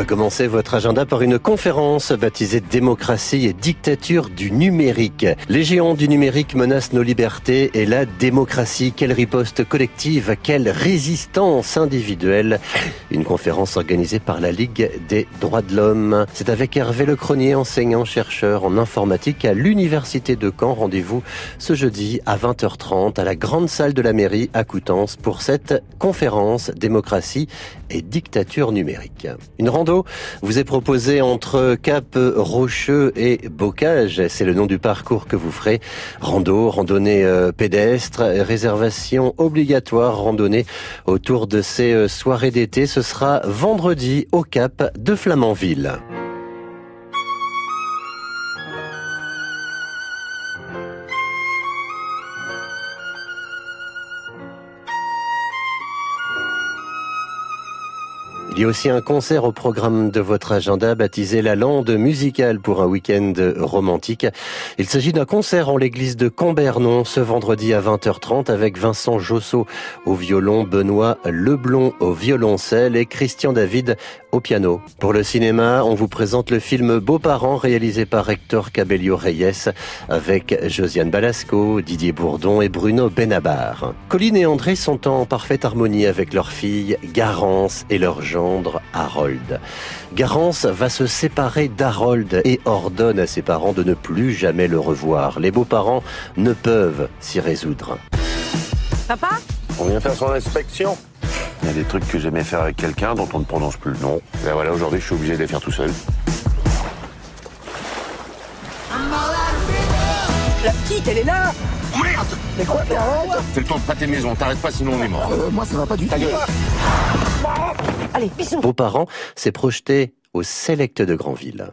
va commencer votre agenda par une conférence baptisée Démocratie et dictature du numérique. Les géants du numérique menacent nos libertés et la démocratie. Quelle riposte collective, quelle résistance individuelle. Une conférence organisée par la Ligue des droits de l'homme. C'est avec Hervé Lecronier, enseignant-chercheur en informatique à l'Université de Caen. Rendez-vous ce jeudi à 20h30 à la grande salle de la mairie à Coutances pour cette conférence Démocratie et dictature numérique. Une vous est proposée entre Cap Rocheux et Bocage. C'est le nom du parcours que vous ferez. Rando, randonnée euh, pédestre, réservation obligatoire, randonnée autour de ces euh, soirées d'été. Ce sera vendredi au Cap de Flamanville. Il y a aussi un concert au programme de votre agenda baptisé La Lande musicale pour un week-end romantique. Il s'agit d'un concert en l'église de Cambernon ce vendredi à 20h30 avec Vincent Josso au violon, Benoît Leblon au violoncelle et Christian David au piano. Pour le cinéma, on vous présente le film Beaux-parents réalisé par Hector Cabello Reyes avec Josiane Balasco, Didier Bourdon et Bruno Benabar. Colline et André sont en parfaite harmonie avec leur fille Garance et leur gendre Harold. Garance va se séparer d'Harold et ordonne à ses parents de ne plus jamais le revoir. Les beaux-parents ne peuvent s'y résoudre. Papa? On vient faire son inspection. Il y a des trucs que j'aimais faire avec quelqu'un dont on ne prononce plus le nom. Et ben voilà, aujourd'hui, je suis obligé de les faire tout seul. La petite, elle est là Merde Mais quoi C'est le temps de pâter maison, t'arrêtes pas sinon on est mort. Euh, Moi, ça va pas du tout. Allez, bisous Beaux-parents s'est projeté au Select de Granville.